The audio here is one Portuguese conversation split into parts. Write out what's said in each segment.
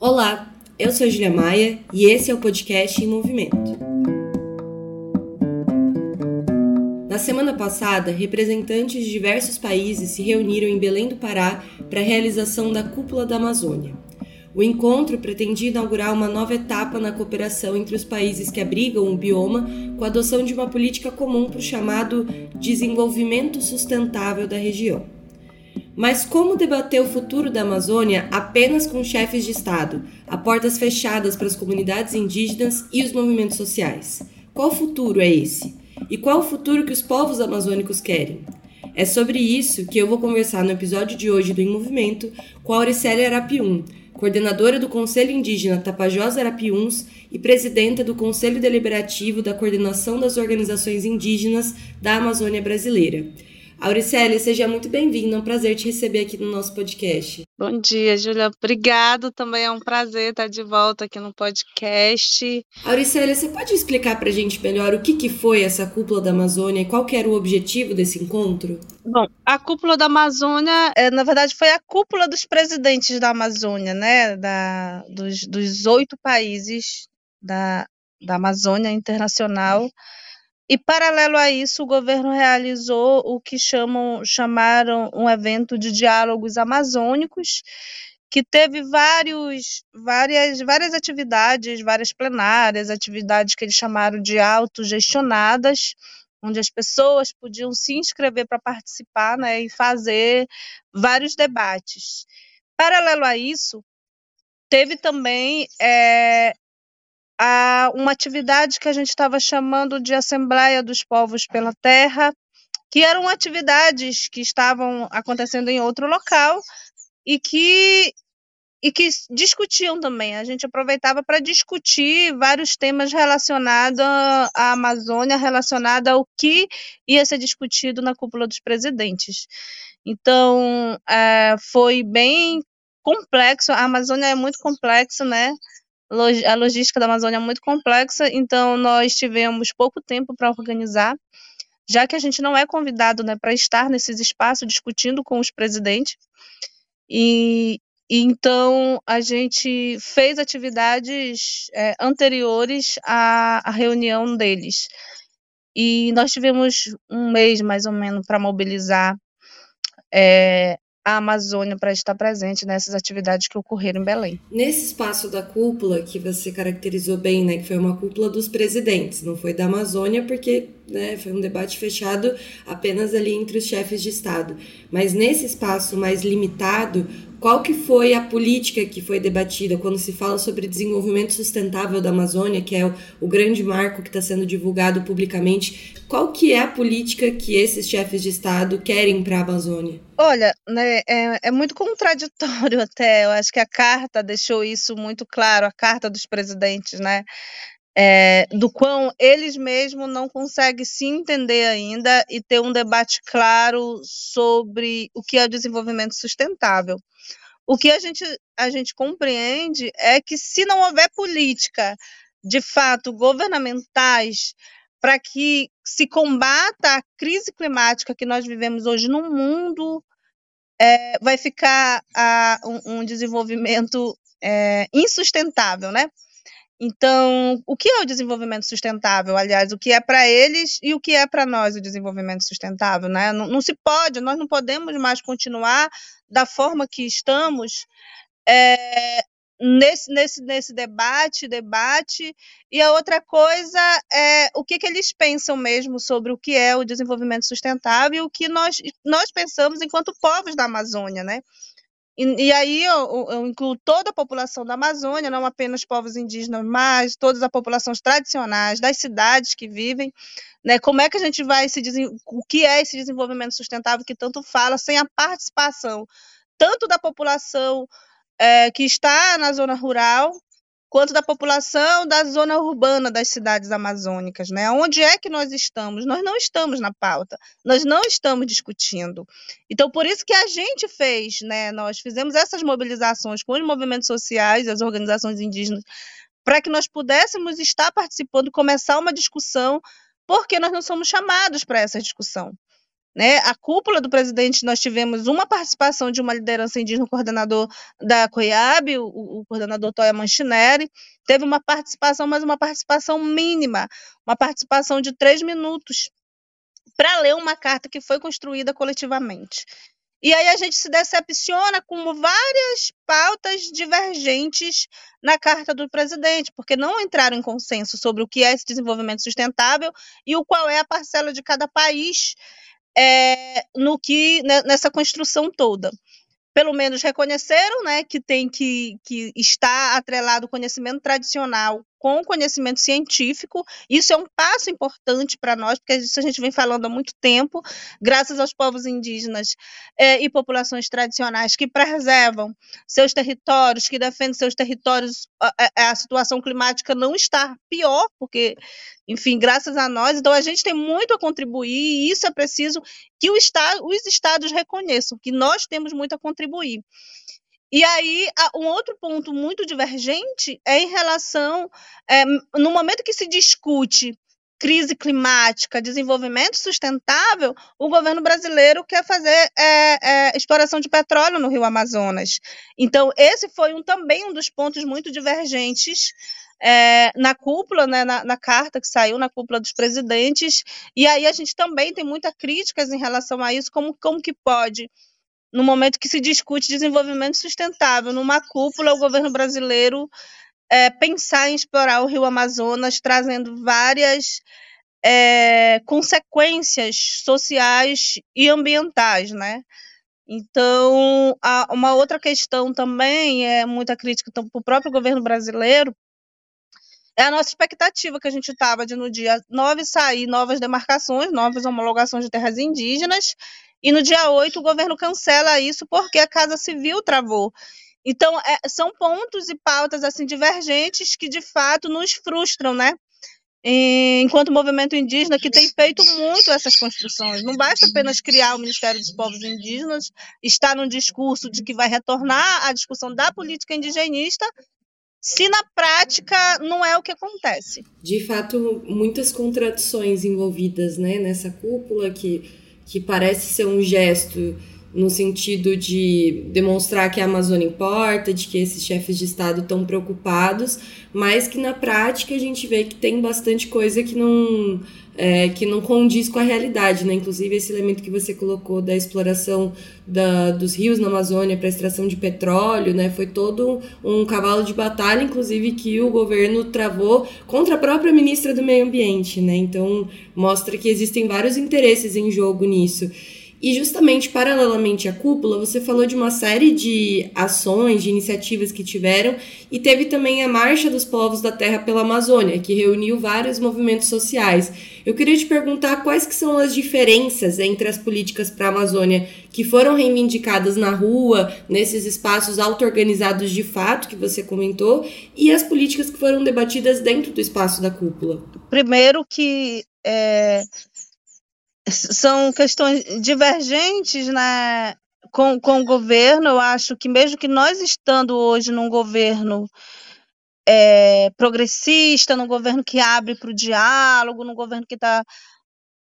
Olá, eu sou Julia Maia e esse é o podcast Em Movimento. Na semana passada, representantes de diversos países se reuniram em Belém do Pará para a realização da Cúpula da Amazônia. O encontro pretendia inaugurar uma nova etapa na cooperação entre os países que abrigam o bioma com a adoção de uma política comum para o chamado desenvolvimento sustentável da região. Mas como debater o futuro da Amazônia apenas com chefes de Estado, a portas fechadas para as comunidades indígenas e os movimentos sociais? Qual futuro é esse? E qual o futuro que os povos amazônicos querem? É sobre isso que eu vou conversar no episódio de hoje do Em Movimento com a Auricélia Arapium, coordenadora do Conselho Indígena Tapajós Arapiuns e presidenta do Conselho Deliberativo da Coordenação das Organizações Indígenas da Amazônia Brasileira. Auricélia, seja muito bem-vinda. É um prazer te receber aqui no nosso podcast. Bom dia, Júlia. Obrigado. Também é um prazer estar de volta aqui no podcast. Auricélia, você pode explicar para a gente melhor o que, que foi essa cúpula da Amazônia e qual era o objetivo desse encontro? Bom, a cúpula da Amazônia, é, na verdade, foi a cúpula dos presidentes da Amazônia, né? Da, dos, dos oito países da, da Amazônia Internacional. E, paralelo a isso, o governo realizou o que chamam, chamaram um evento de diálogos amazônicos, que teve vários, várias, várias atividades, várias plenárias, atividades que eles chamaram de autogestionadas, onde as pessoas podiam se inscrever para participar né, e fazer vários debates. Paralelo a isso, teve também é, a uma atividade que a gente estava chamando de Assembleia dos Povos pela Terra, que eram atividades que estavam acontecendo em outro local e que e que discutiam também. A gente aproveitava para discutir vários temas relacionados à Amazônia, relacionados ao que ia ser discutido na cúpula dos presidentes. Então, é, foi bem complexo. A Amazônia é muito complexo, né? A logística da Amazônia é muito complexa, então nós tivemos pouco tempo para organizar, já que a gente não é convidado né, para estar nesses espaços discutindo com os presidentes. E, então a gente fez atividades é, anteriores à, à reunião deles. E nós tivemos um mês mais ou menos para mobilizar é, a Amazônia para estar presente nessas atividades que ocorreram em Belém. Nesse espaço da cúpula que você caracterizou bem, né, que foi uma cúpula dos presidentes, não foi da Amazônia porque né, foi um debate fechado apenas ali entre os chefes de Estado. Mas nesse espaço mais limitado, qual que foi a política que foi debatida quando se fala sobre desenvolvimento sustentável da Amazônia, que é o, o grande marco que está sendo divulgado publicamente? Qual que é a política que esses chefes de Estado querem para a Amazônia? Olha, né, é, é, muito contraditório até. Eu acho que a carta deixou isso muito claro, a carta dos presidentes, né? É, do quão eles mesmos não conseguem se entender ainda e ter um debate claro sobre o que é desenvolvimento sustentável. O que a gente, a gente compreende é que se não houver política de fato governamentais para que se combata a crise climática que nós vivemos hoje no mundo, é, vai ficar a, um, um, desenvolvimento é, insustentável, né? Então, o que é o desenvolvimento sustentável? Aliás, o que é para eles e o que é para nós o desenvolvimento sustentável, né? Não, não, se pode, nós não podemos mais continuar da forma que estamos é, nesse, nesse, nesse debate, debate. E a outra coisa é o que, que eles pensam mesmo sobre o que é o desenvolvimento sustentável e o que nós, nós pensamos enquanto povos da Amazônia, né? E, e aí eu, eu, incluo toda a população da Amazônia, não apenas povos indígenas, mas todas as populações tradicionais das cidades que vivem, né? Como é que a gente vai se o que é esse desenvolvimento sustentável que tanto fala sem a participação tanto da população é, que está na zona rural, quanto da população da zona urbana das cidades amazônicas, né? Onde é que nós estamos? Nós não estamos na pauta, nós não estamos discutindo. Então, por isso que a gente fez, né? Nós fizemos essas mobilizações com os movimentos sociais, as organizações indígenas, para que nós pudéssemos estar participando, começar uma discussão, porque nós não somos chamados para essa discussão. Né? A cúpula do presidente, nós tivemos uma participação de uma liderança indígena, o coordenador da COIAB, o, o coordenador Toya Manchineri, teve uma participação, mas uma participação mínima, uma participação de três minutos, para ler uma carta que foi construída coletivamente. E aí a gente se decepciona com várias pautas divergentes na carta do presidente, porque não entraram em consenso sobre o que é esse desenvolvimento sustentável e o qual é a parcela de cada país é, no que né, nessa construção toda. Pelo menos reconheceram né, que tem que, que estar atrelado o conhecimento tradicional com conhecimento científico. Isso é um passo importante para nós, porque isso a gente vem falando há muito tempo, graças aos povos indígenas é, e populações tradicionais que preservam seus territórios, que defendem seus territórios, a, a, situação climática não está pior, porque, enfim, graças a nós. Então, a gente tem muito a contribuir e isso é preciso que estado, os estados reconheçam, que nós temos muito a contribuir. E aí, um outro ponto muito divergente é em relação, é, no momento que se discute crise climática, desenvolvimento sustentável, o governo brasileiro quer fazer é, é, exploração de petróleo no Rio Amazonas. Então, esse foi um, também um dos pontos muito divergentes é, na cúpula, né, na, na, carta que saiu na cúpula dos presidentes, e aí a gente também tem muitas críticas em relação a isso, como, como que pode no momento que se discute desenvolvimento sustentável, numa cúpula, o governo brasileiro é, pensar em explorar o rio Amazonas, trazendo várias é, consequências sociais e ambientais, né? Então, uma outra questão também é muita crítica para o próprio governo brasileiro, é a nossa expectativa que a gente estava de no dia 9 sair novas demarcações, novas homologações de terras indígenas, e no dia 8 o governo cancela isso porque a Casa Civil travou. Então, é, são pontos e pautas assim divergentes que de fato nos frustram, né? enquanto movimento indígena que tem feito muito essas construções. Não basta apenas criar o Ministério dos Povos Indígenas, estar num discurso de que vai retornar à discussão da política indigenista, se na prática não é o que acontece. De fato, muitas contradições envolvidas né, nessa cúpula que que parece ser um gesto no sentido de demonstrar que a Amazônia importa, de que esses chefes de Estado estão preocupados, mas que na prática a gente vê que tem bastante coisa que não é, que não condiz com a realidade, né? Inclusive esse elemento que você colocou da exploração da, dos rios na Amazônia para extração de petróleo, né? Foi todo um cavalo de batalha, inclusive que o governo travou contra a própria ministra do Meio Ambiente, né? Então mostra que existem vários interesses em jogo nisso. E justamente paralelamente à cúpula, você falou de uma série de ações, de iniciativas que tiveram, e teve também a Marcha dos Povos da Terra pela Amazônia, que reuniu vários movimentos sociais. Eu queria te perguntar quais que são as diferenças entre as políticas para a Amazônia que foram reivindicadas na rua, nesses espaços auto-organizados de fato que você comentou, e as políticas que foram debatidas dentro do espaço da cúpula. Primeiro que é, são questões divergentes né, com, com o governo. Eu acho que, mesmo que nós estando hoje num governo é, progressista, num governo que abre para o diálogo, num governo que está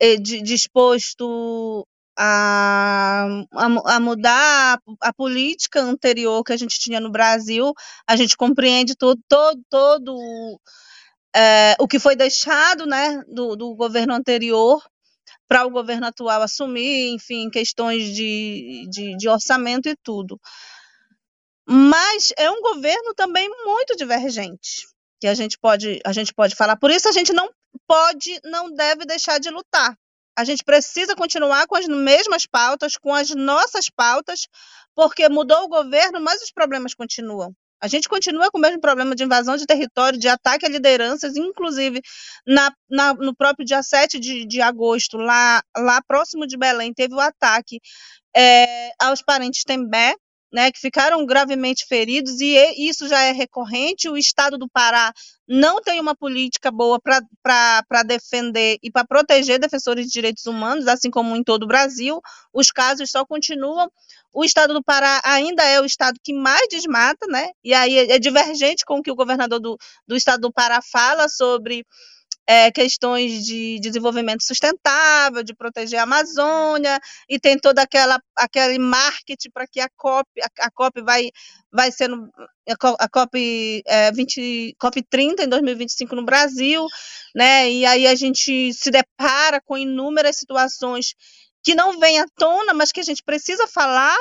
é, disposto a, a, a, mudar a, a, política anterior que a gente tinha no Brasil, a gente compreende todo, todo, todo é, o que foi deixado né, do, do governo anterior para o governo atual assumir, enfim, questões de, de, de orçamento e tudo. Mas é um governo também muito divergente, que a gente pode, a gente pode falar. Por isso a gente não pode, não deve deixar de lutar. A gente precisa continuar com as mesmas pautas, com as nossas pautas, porque mudou o governo, mas os problemas continuam. A gente continua com o mesmo problema de invasão de território, de ataque a lideranças, inclusive na, na, no próprio dia 7 de, de agosto, lá, lá próximo de Belém, teve o ataque é, aos parentes Tembé, né, que ficaram gravemente feridos, e isso já é recorrente. O Estado do Pará não tem uma política boa para defender e para proteger defensores de direitos humanos, assim como em todo o Brasil. Os casos só continuam. O Estado do Pará ainda é o Estado que mais desmata, né? E aí é, divergente com o que o governador do, do Estado do Pará fala sobre é, questões de desenvolvimento sustentável, de proteger a Amazônia, e tem todo aquela, aquele marketing para que a COP, a, a, COP vai, vai ser no, a COP, é, 20, COP 30 em 2025 no Brasil, né? E aí a gente se depara com inúmeras situações que não vêm à tona, mas que a gente precisa falar,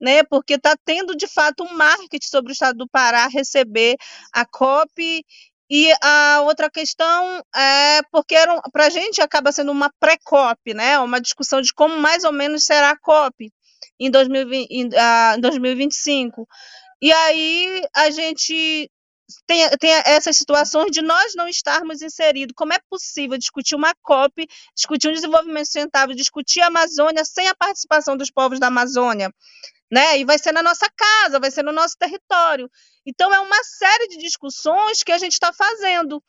né? Porque está tendo de fato um marketing sobre o estado do Pará receber a COP e a outra questão é porque para a gente acaba sendo uma pré-COP, né? Uma discussão de como mais ou menos será a COP em, 2020, em, uh, 2025. E aí a gente tem, tem essas situações de nós não estarmos inseridos. Como é possível discutir uma COP, discutir um desenvolvimento sustentável, discutir a Amazônia sem a participação dos povos da Amazônia? Né? E vai ser na nossa casa, vai ser no nosso território. Então, é uma série de discussões que a gente está fazendo.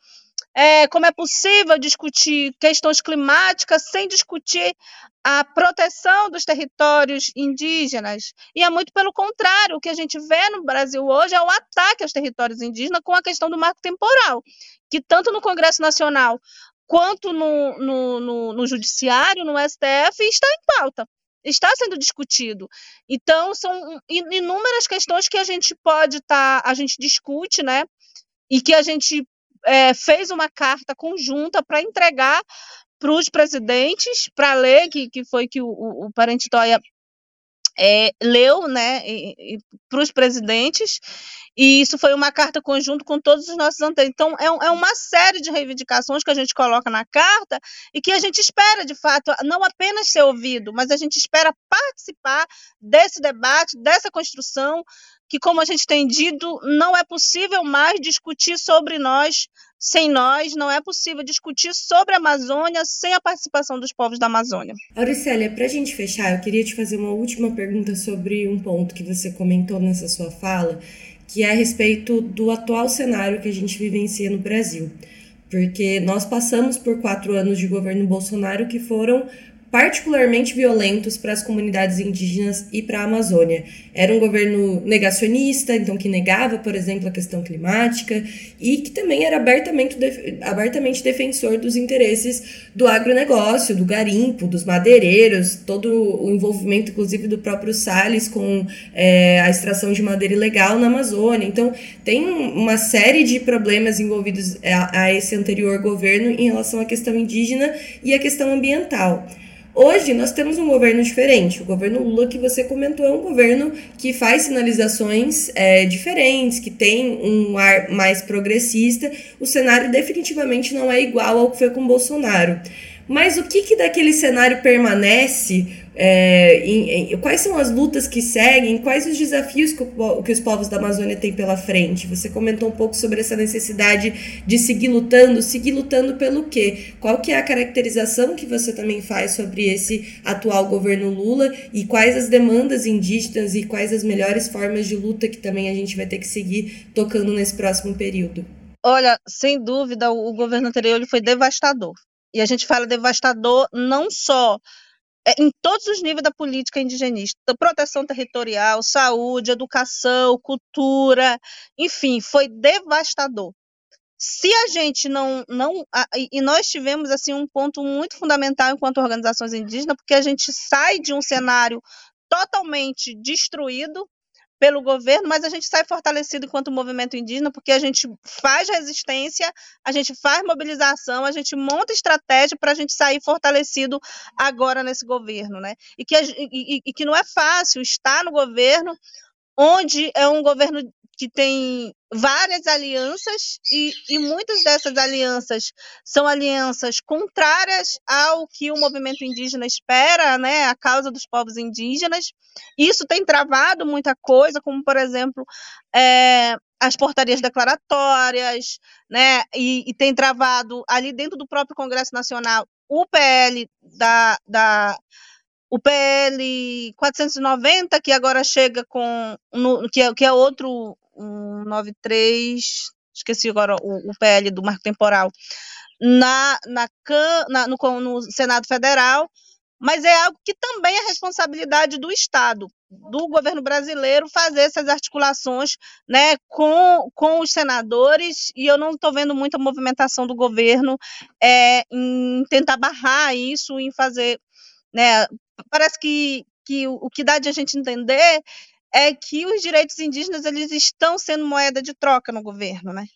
É, como é possível discutir questões climáticas sem discutir a proteção dos territórios indígenas. E é muito pelo contrário, o que a gente vê no Brasil hoje é o ataque aos territórios indígenas com a questão do marco temporal, que tanto no Congresso Nacional quanto no, no, no, no Judiciário, no STF, está em pauta está sendo discutido. Então, são inúmeras questões que a gente pode estar, tá, a gente discute, né? E que a gente é, fez uma carta conjunta para entregar para os presidentes, para ler, que, que foi que o, o, o é, leu né, para os presidentes, e isso foi uma carta conjunto com todos os nossos anteriores. Então, é, é, uma série de reivindicações que a gente coloca na carta e que a gente espera, de fato, não apenas ser ouvido, mas a gente espera participar desse debate, dessa construção, que, como a gente tem dito, não é possível mais discutir sobre nós sem nós, não é possível discutir sobre a Amazônia sem a participação dos povos da Amazônia. Auricélia, para a gente fechar, eu queria te fazer uma última pergunta sobre um ponto que você comentou nessa sua fala, que é a respeito do atual cenário que a gente vivencia no Brasil. Porque nós passamos por quatro anos de governo Bolsonaro que foram particularmente violentos para as comunidades indígenas e para a Amazônia. Era um governo negacionista, então que negava, por exemplo, a questão climática e que também era abertamente, abertamente defensor dos interesses do agronegócio, do garimpo, dos madeireiros, todo o envolvimento, inclusive, do próprio Salles com é, a extração de madeira ilegal na Amazônia. Então, tem uma série de problemas envolvidos a, a esse anterior governo em relação à questão indígena e à questão ambiental. Hoje nós temos um governo diferente. O governo Lula que você comentou é um governo que faz sinalizações é, diferentes, que tem um ar mais progressista. O cenário definitivamente não é igual ao que foi com Bolsonaro. Mas o que, que daquele cenário permanece é, em, em, quais são as lutas que seguem? Quais os desafios que, o, que, os povos da Amazônia têm pela frente? Você comentou um pouco sobre essa necessidade de seguir lutando. Seguir lutando pelo quê? Qual que é a caracterização que você também faz sobre esse atual governo Lula e quais as demandas indígenas e quais as melhores formas de luta que também a gente vai ter que seguir tocando nesse próximo período? Olha, sem dúvida, o governo anterior ele foi devastador. E a gente fala devastador não só em todos os níveis da política indigenista, proteção territorial, saúde, educação, cultura, enfim, foi devastador. Se a gente não não e nós tivemos assim um ponto muito fundamental enquanto organizações indígenas, porque a gente sai de um cenário totalmente destruído pelo governo, mas a gente sai fortalecido enquanto movimento indígena, porque a gente faz resistência, a gente faz mobilização, a gente monta estratégia para a gente sair fortalecido agora nesse governo, né? E que, e, e que não é fácil estar no governo onde é um governo que tem várias alianças e, e, muitas dessas alianças são alianças contrárias ao que o movimento indígena espera, né, a causa dos povos indígenas. Isso tem travado muita coisa, como por exemplo é, as portarias declaratórias, né, e, e, tem travado ali dentro do próprio Congresso Nacional o PL da, da o PL 490 que agora chega com no, que, é, que é outro 193, esqueci agora o, o PL do marco temporal, na, na, na no, no Senado Federal, mas é algo que também é responsabilidade do Estado. do governo brasileiro fazer essas articulações né, com, com os senadores, e eu não estou vendo muita movimentação do governo é, em tentar barrar isso, em fazer. Né, parece que, que o, que dá de a gente entender é que os direitos indígenas eles estão sendo moeda de troca no governo, né?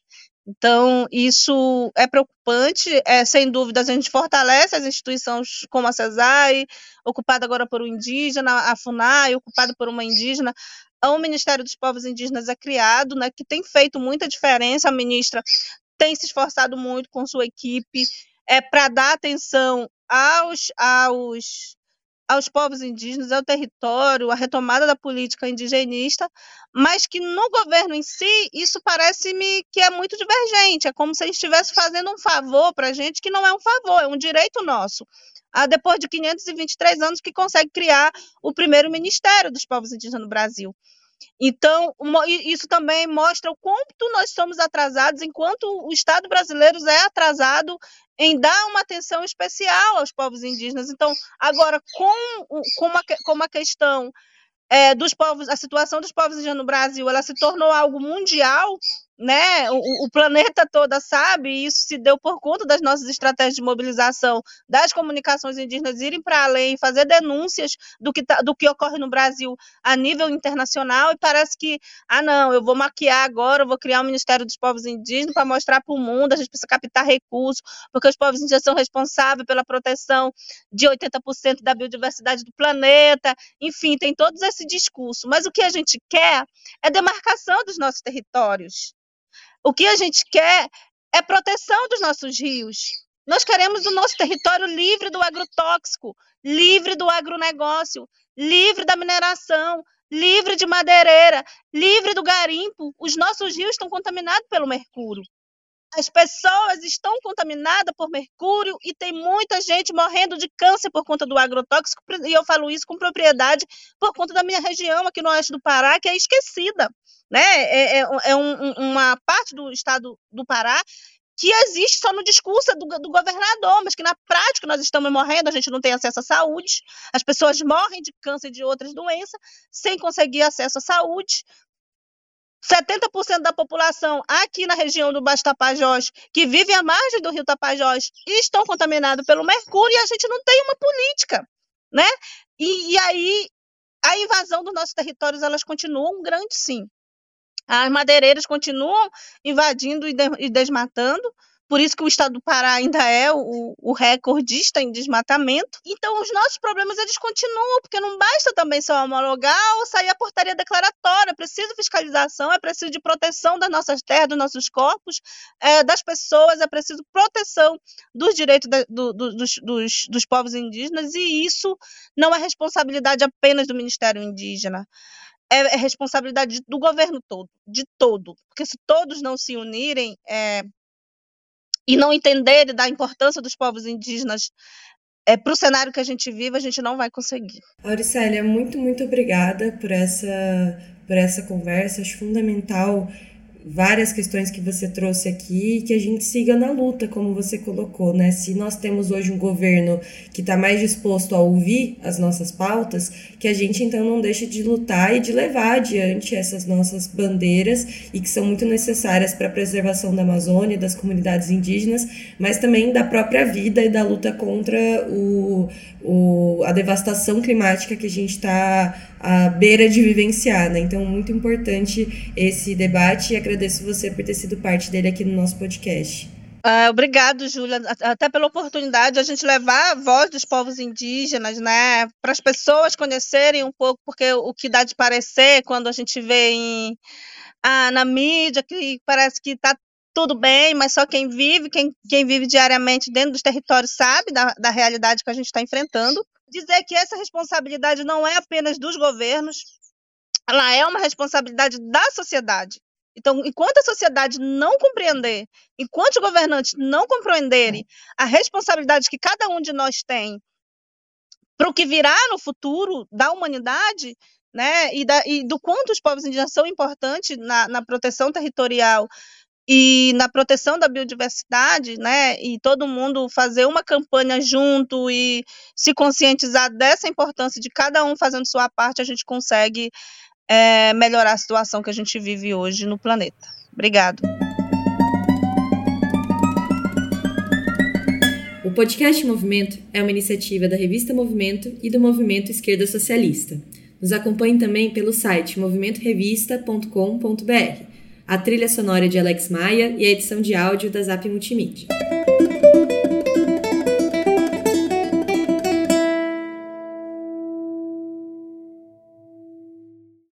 Então, isso é preocupante, é, sem dúvida, a gente fortalece as instituições como a CESAI, ocupada agora por um indígena, a FUNAI, ocupada por uma indígena, o Ministério dos Povos Indígenas é criado, né, que tem feito muita diferença, a ministra tem se esforçado muito com sua equipe é, para dar atenção aos, aos aos povos indígenas, ao território, à retomada da política indigenista, mas que no governo em si, isso parece-me que é muito divergente. É como se ele estivesse fazendo um favor para a gente, que não é um favor, é um direito nosso. Ah, depois de 523 anos que consegue criar o primeiro Ministério dos Povos Indígenas no Brasil. Então, isso também mostra o quanto nós somos atrasados, enquanto o Estado brasileiro é atrasado em dar uma atenção especial aos povos indígenas. Então, agora, com, com, uma, com questão é, dos povos, a situação dos povos indígenas no Brasil, ela se tornou algo mundial, né? O, o, planeta todo sabe, e isso se deu por conta das nossas estratégias de mobilização das comunicações indígenas irem para além, fazer denúncias do que, tá, do que ocorre no Brasil a nível internacional, e parece que, ah, não, eu vou maquiar agora, eu vou criar o um Ministério dos Povos Indígenas para mostrar para o mundo, a gente precisa captar recursos, porque os povos indígenas são responsáveis pela proteção de 80% da biodiversidade do planeta, enfim, tem todo esse discurso. Mas o que a gente quer é demarcação dos nossos territórios. O que a gente quer é proteção dos nossos rios. Nós queremos o nosso território livre do agrotóxico, livre do agronegócio, livre da mineração, livre de madeireira, livre do garimpo. Os nossos rios estão contaminados pelo mercúrio. As pessoas estão contaminadas por mercúrio e tem muita gente morrendo de câncer por conta do agrotóxico, e eu falo isso com propriedade por conta da minha região aqui no oeste do Pará, que é esquecida né? É, é, é um, uma parte do estado do Pará que existe só no discurso do, do, governador, mas que na prática nós estamos morrendo, a gente não tem acesso à saúde, as pessoas morrem de câncer e de outras doenças sem conseguir acesso à saúde. 70% da população aqui na região do Baixo Tapajós, que vive à margem do rio Tapajós, estão contaminados pelo mercúrio e a gente não tem uma política, né? E, e aí a invasão dos nossos territórios elas continuam grande sim. As madeireiras continuam invadindo e, de, e desmatando, por isso que o estado do Pará ainda é o, o, recordista em desmatamento. Então, os nossos problemas eles continuam, porque não basta também só homologar ou sair a portaria declaratória. É preciso fiscalização, é preciso de proteção das nossas terras, dos nossos corpos, é, das pessoas, é preciso proteção dos direitos do, do, dos, dos, dos povos indígenas, e isso não é responsabilidade apenas do Ministério Indígena é, é responsabilidade do governo todo, de todo. Porque se todos não se unirem é, e não entenderem da importância dos povos indígenas é, para o cenário que a gente vive, a gente não vai conseguir. Auricélia, muito, muito obrigada por essa, por essa conversa. Acho fundamental várias questões que você trouxe aqui que a gente siga na luta, como você colocou, né? Se nós temos hoje um governo que está mais disposto a ouvir as nossas pautas, que a gente então não deixe de lutar e de levar adiante essas nossas bandeiras e que são muito necessárias para a preservação da Amazônia, das comunidades indígenas, mas também da própria vida e da luta contra o, o, a devastação climática que a gente está à beira de vivenciar, né? Então, muito importante esse debate e agradeço você por ter sido parte dele aqui no nosso podcast. Uh, obrigado, Júlia, até pela oportunidade de a gente levar a voz dos povos indígenas, né, para as pessoas conhecerem um pouco, porque o que dá de parecer quando a gente vê em, ah, na mídia que parece que está tudo bem, mas só quem vive, quem, quem vive diariamente dentro dos territórios sabe da, da realidade que a gente está enfrentando. Dizer que essa responsabilidade não é apenas dos governos, ela é uma responsabilidade da sociedade. Então, enquanto a sociedade não compreender, enquanto os governantes não compreenderem a responsabilidade que cada um de nós tem para o que virá no futuro da humanidade, né, e, da, e do quanto os povos indígenas são importantes na, na proteção territorial e na proteção da biodiversidade, né, e todo mundo fazer uma campanha junto e se conscientizar dessa importância de cada um fazendo sua parte, a gente consegue é, melhorar a situação que a gente vive hoje no planeta. Obrigado. O podcast Movimento é uma iniciativa da revista Movimento e do Movimento Esquerda Socialista. Nos acompanhe também pelo site movimentorevista.com.br a trilha sonora de Alex Maia e a edição de áudio da Zap Multimídia.